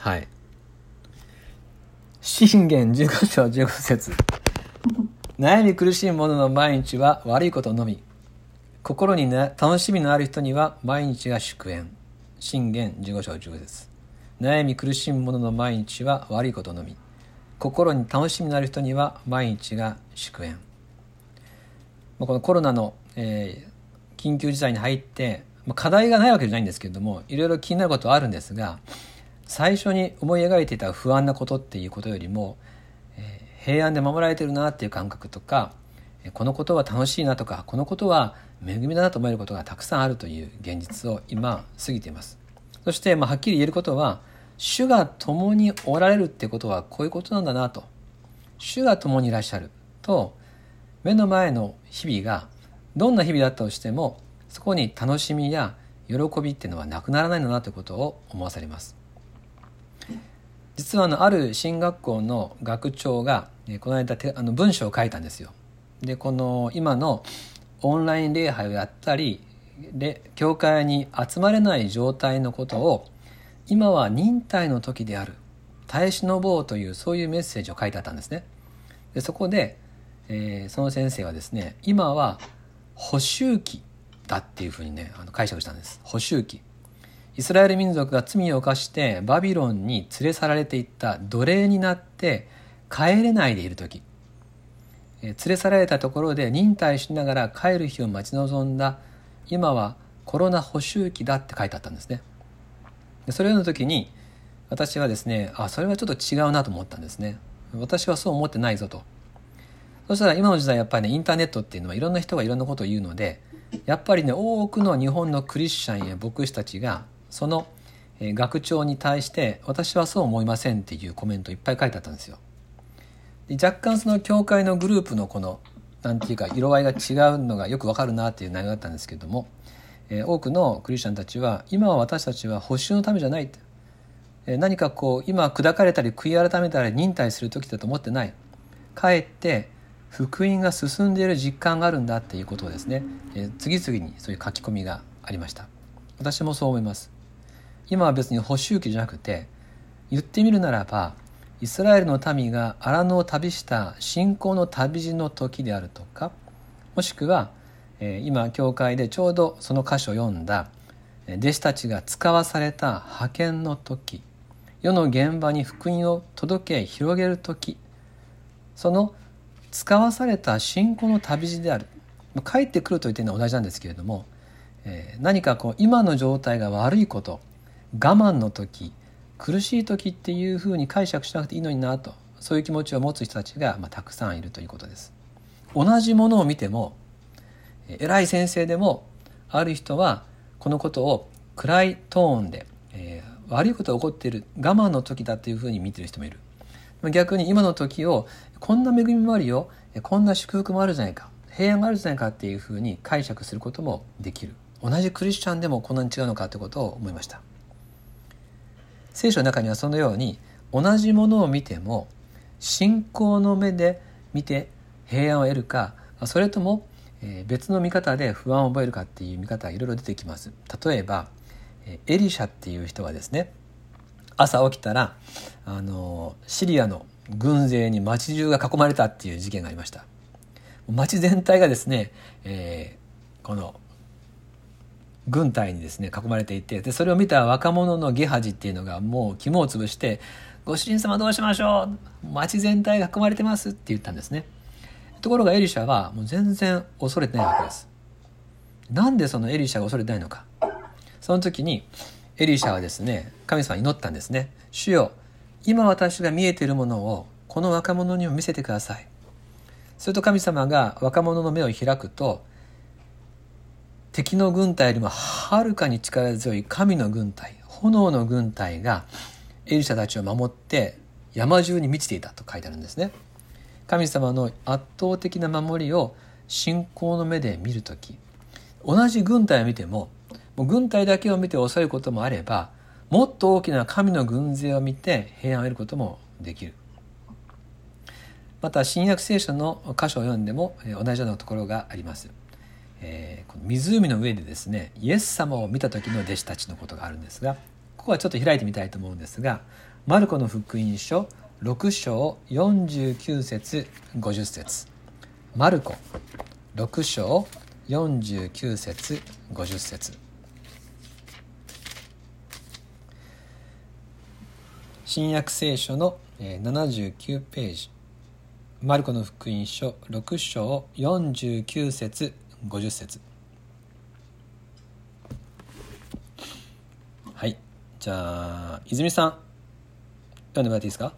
はい。信玄15章15節。悩み苦しい者の毎日は悪いことのみ。心に、ね、楽しみのある人には毎日が祝宴。信玄15章15節。悩み苦しむ者の毎日は悪いことのみ。心に楽しみのある人には毎日が祝宴。このコロナの、えー、緊急事態に入ってま課題がないわけじゃないんですけれどもいろいろ気になることはあるんですが最初に思い描いていた不安なことっていうことよりも、えー、平安で守られてるなっていう感覚とかこのことは楽しいなとかこのことは恵みだなと思えることがたくさんあるという現実を今過ぎています。そして、まあ、はっきり言えることは主が共におられるってことはこういうことなんだなと。主が共にいらっしゃると目の前の日々がどんな日々だったとしてもそこに楽しみや喜びっていうのはなくならないんだなということを思わされます。実はあのある進学校の学長がこの間あの文章を書いたんですよ。でこの今のオンライン礼拝をやったりで教会に集まれない状態のことを今は忍耐の時である耐え忍ぼうというそういうメッセージを書いてあったんですね。でそこで、えー、その先生はですね今は補修期だっていうふうにねあの解釈したんです。補修期イスラエル民族が罪を犯してバビロンに連れ去られていった奴隷になって帰れないでいる時。連れ去られたところで忍耐しながら帰る日を待ち望んだ今はコロナ補修期だって書いてあったんですね。でそれの時に私はですねあそれはちょっと違うなと思ったんですね。私はそう思ってないぞと。そしたら今の時代やっぱりねインターネットっていうのはいろんな人がいろんなことを言うのでやっぱりね多くの日本のクリスチャンや牧師たちがその学長に対して私はそう思いませんっていうコメントいっぱい書いてあったんですよ。で若干その教会のグループのこのなんていうか色合いが違うのがよくわかるなっていう内容だったんですけれども、え、多くのクリスチャンたちは今は私たちは補修のためじゃない、え、何かこう今砕かれたり悔い改めたり忍耐する時だと思ってない。かえって福音が進んでいる実感があるんだっていうことをですね、えー、次々にそういう書き込みがありました。私もそう思います。今は別に補修期じゃなくて言ってみるならばイスラエルの民が荒野を旅した信仰の旅路の時であるとかもしくは今教会でちょうどその箇所を読んだ弟子たちが使わされた派遣の時世の現場に福音を届け広げる時その使わされた信仰の旅路である。帰ってくると言ってるのは同じなんですけれども何かこう今の状態が悪いこと我慢の時苦しい時っていうふうに解釈しなくていいのになとそういう気持ちを持つ人たちが、まあ、たくさんいるということです。同じものを見ても偉い先生でもある人はこのことを暗いトーンで、えー、悪いことが起こっている我慢の時だというふうに見てる人もいる。逆に今の時をこんな恵みもあるよこんな祝福もあるじゃないか平安があるじゃないかっていうふうに解釈することもできる。同じクリスチャンでもこんなに違うのかということを思いました。聖書の中にはそのように同じものを見ても信仰の目で見て平安を得るかそれとも別の見方で不安を覚えるかっていう見方がいろいろ出てきます。例えばエリシャっていう人はですね朝起きたらあのシリアの軍勢に町中が囲まれたっていう事件がありました。町全体がですね、えー、この軍隊にですね囲まれていてでそれを見た若者のゲハジっていうのがもう肝を潰して「ご主人様どうしましょう？町全体が囲まれてます」って言ったんですね。ところがエリシャはもう全然恐れてないわけです。なんでそのエリシャが恐れてないのか？その時にエリシャはですね神様に祈ったんですね主よ今私が見えているものをこの若者にも見せてください。すると神様が若者の目を開くと敵の軍隊よりもはるかに力強い神の軍隊炎の軍隊がエリシャたちを守って山中に満ちていたと書いてあるんですね。神様の圧倒的な守りを信仰の目で見る時同じ軍隊を見てももう軍隊だけを見て恐れることもあればもっと大きな神の軍勢を見て平安を得ることもできる。また新約聖書の箇所を読んでも同じようなところがあります。えー、この湖の上でですねイエス様を見た時の弟子たちのことがあるんですがここはちょっと開いてみたいと思うんですがマルコの福音書6章49節50節。マルコ6章49節50節。新約聖書の79ページ。マルコの福音書6章49節50節。はい。じゃあ泉さん読んでもらっていいですか？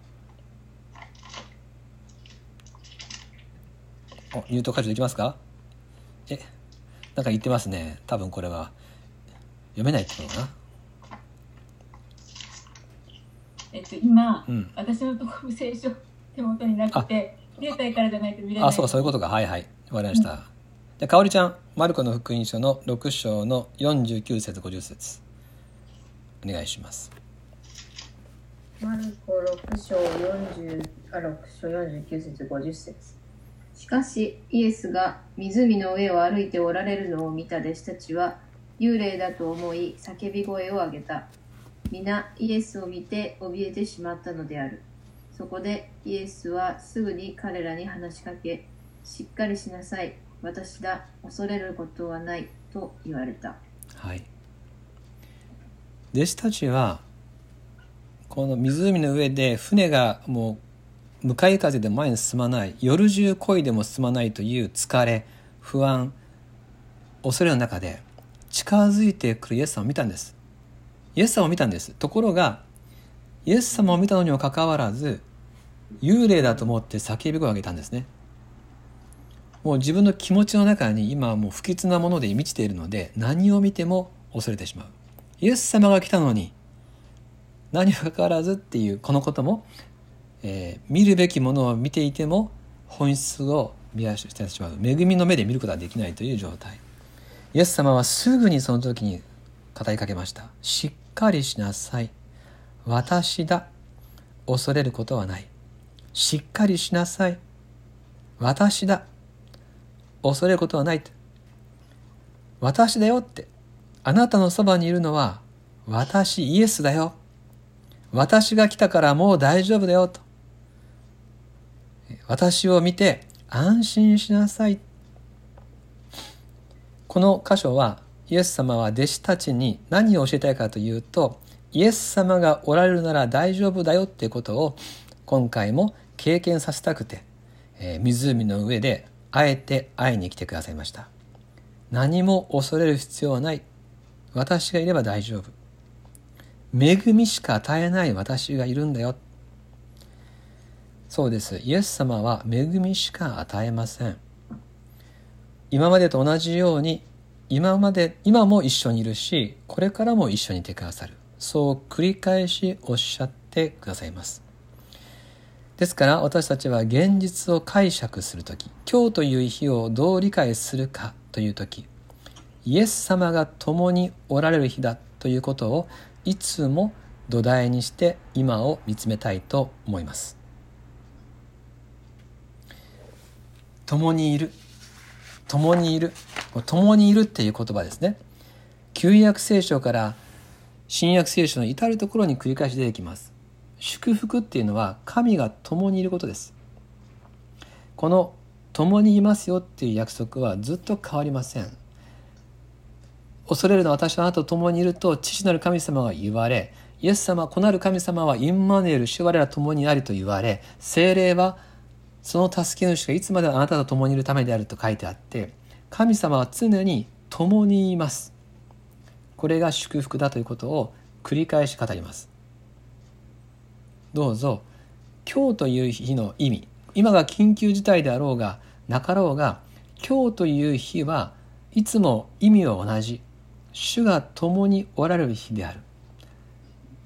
おミュート解除できますか？えなんか言ってますね。多分これは読めないってことかな。えっと、今、うん。私のところ聖書手元になくて携帯からじゃないと見れない。あそうそういうことか。はいはい。わかりました、じゃあかおりちゃんマルコの福音書の6章の49節50節。お願いします。マルコ6章40あ6章49節50節。しかしイエスが湖の上を歩いておられるのを見た弟子たちは幽霊だと思い叫び声を上げた。皆イエスを見て怯えてしまったのである。そこでイエスはすぐに彼らに話しかけしっかりしなさい。私だ恐れることはないと言われた。はい。弟子たちはこの湖の上で船がもう向かい風で前に進まない。夜中漕いでも進まないという疲れ不安恐れの中で近づいてくるイエス様を見たんです。イエス様を見たんですところがイエス様を見たのにもかかわらず幽霊だと思って叫び声を上げたんですね。もう自分の気持ちの中に今はもう不吉なもので満ちているので何を見ても恐れてしまう。イエス様が来たのに何もかかわらずっていうこのことも、えー見るべきものを見ていても本質を見出してしまう。恵みの目で見ることができないという状態。イエス様はすぐにその時に語りかけました。しっかりしなさい。私だ。恐れることはない。しっかりしなさい。私だ。恐れることはない私だよって。あなたのそばにいるのは私イエスだよ。私が来たからもう大丈夫だよと。私を見て安心しなさい。この箇所はイエス様は弟子たちに何を教えたいかというとイエス様がおられるなら大丈夫だよっていうことを今回も経験させたくて、え湖の上であえて会いに来てくださいました。何も恐れる必要はない。私がいれば大丈夫。恵みしか与えない私がいるんだよ。そうです。イエス様は恵みしか与えません。今までと同じように今まで今も一緒にいるしこれからも一緒にいてくださる。そう繰り返しおっしゃってくださいます。ですから私たちは現実を解釈する時今日という日をどう理解するかという時イエス様が共におられる日だということをいつも土台にして今を見つめたいと思います。共にいる共にいる共にいるっていう言葉ですね。旧約聖書から新約聖書の至るところに繰り返し出てきます。祝福っていうのは神が共にいることです。この共にいますよっていう約束はずっと変わりません。恐れるのは私はあなたと共にいると父なる神様が言われイエス様子なる神様はインマヌエル主我ら共にありと言われ精霊はその助け主がいつまであなたと共にいるためであると書いてあって神様は常に共にいます。これが祝福だということを繰り返し語ります。どうぞ。今日という日の意味。今が緊急事態であろうがなかろうが今日という日はいつも意味は同じ。主が共におられる日である。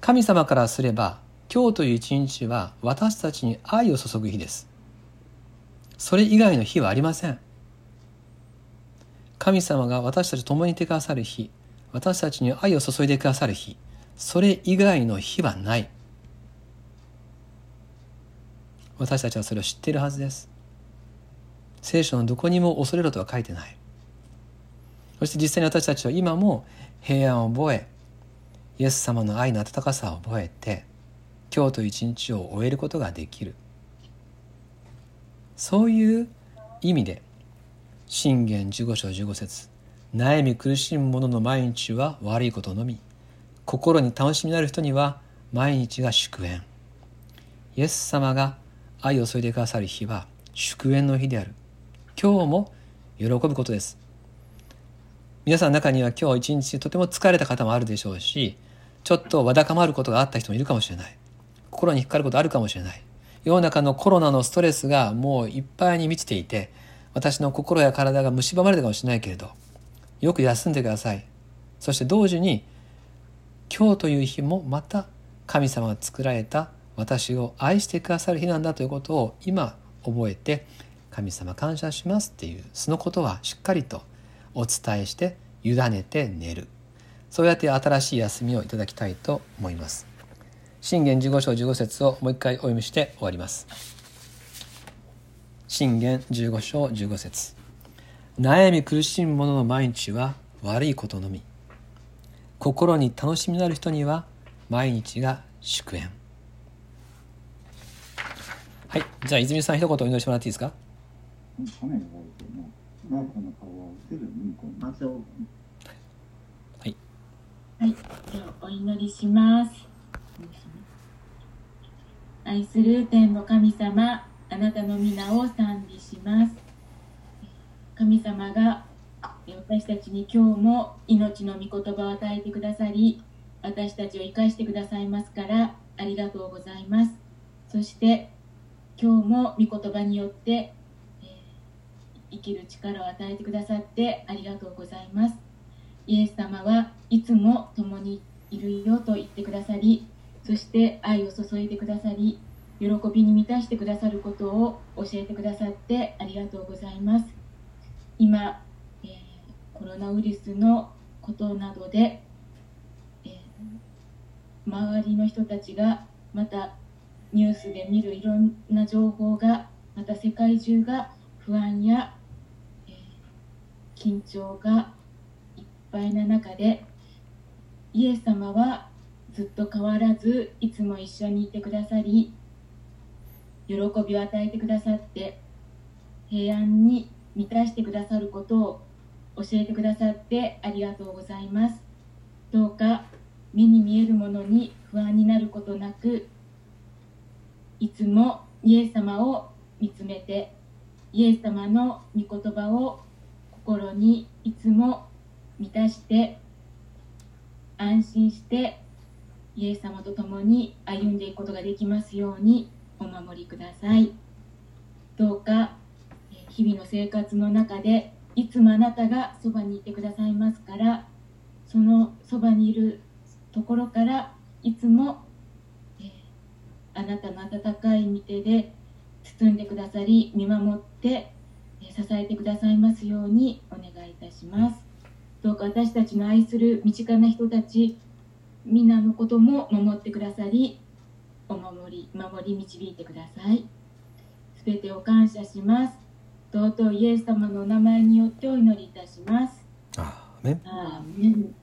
神様からすれば今日という一日は私たちに愛を注ぐ日です。それ以外の日はありません。神様が私たちと共にいてくださる日私たちに愛を注いでくださる日それ以外の日はない。私たちはそれを知っているはずです。聖書のどこにも恐れろとは書いてない。そして実際に私たちは今も平安を覚えイエス様の愛の温かさを覚えて今日という一日を終えることができる。そういう意味で信玄15章15節悩み苦しむ者の毎日は悪いことのみ心に楽しみのある人には毎日が祝宴。イエス様が愛を注いでくださる日は祝宴の日である。今日も喜ぶことです。皆さんの中には今日一日とても疲れた方もあるでしょうしちょっとわだかまることがあった人もいるかもしれない。心に引っかかることあるかもしれない。世の中のコロナのストレスがもういっぱいに満ちていて私の心や体が蝕まれたかもしれないけれどよく休んでください。そして同時に今日という日もまた神様が作られた私を愛してくださる日なんだということを今覚えて神様感謝しますっていうそのことはしっかりとお伝えして委ねて寝る。そうやって新しい休みをいただきたいと思います。信玄15章15節をもう一回お読みして終わります。信玄15章15節。悩み苦しむ者の毎日は悪いことのみ。心に楽しみのある人には毎日が祝宴。はいじゃあ泉さん一言お祈りしてもらっていいですか？はいはい、ではお祈りします。愛する天の神様、あなたの皆を賛美します。神様が私たちに今日も命の御言葉を与えてくださり、私たちを生かしてくださいますから、ありがとうございます。そして、今日も御言葉によって、えー生きる力を与えてくださってありがとうございます。イエス様はいつも共にいるよと言ってくださり、そして愛を注いでくださり、喜びに満たしてくださることを教えてくださってありがとうございます。今、えーコロナウイルスのことなどで、えー周りの人たちがまたニュースで見るいろんな情報がまた世界中が不安や、えー緊張がいっぱいな中でイエス様はずっと変わらずいつも一緒にいてくださり喜びを与えてくださって平安に満たしてくださることを教えてくださってありがとうございます。どうか目に見えるものに不安になることなくいつもイエス様を見つめてイエス様の御言葉を心にいつも満たして安心してイエス様と共に歩んでいくことができますようにお守りください。どうか日々の生活の中でいつもあなたがそばにいてくださいますからそのそばにいるところからいつも、あなたの温かい御手で包んでくださり見守ってえー支えてくださいますようにお願いいたします。どうか私たちの愛する身近な人たち皆のことも守ってくださりお守り守り導いてください。すべてを感謝します。尊いイエス様のお名前によってお祈りいたします。アーメン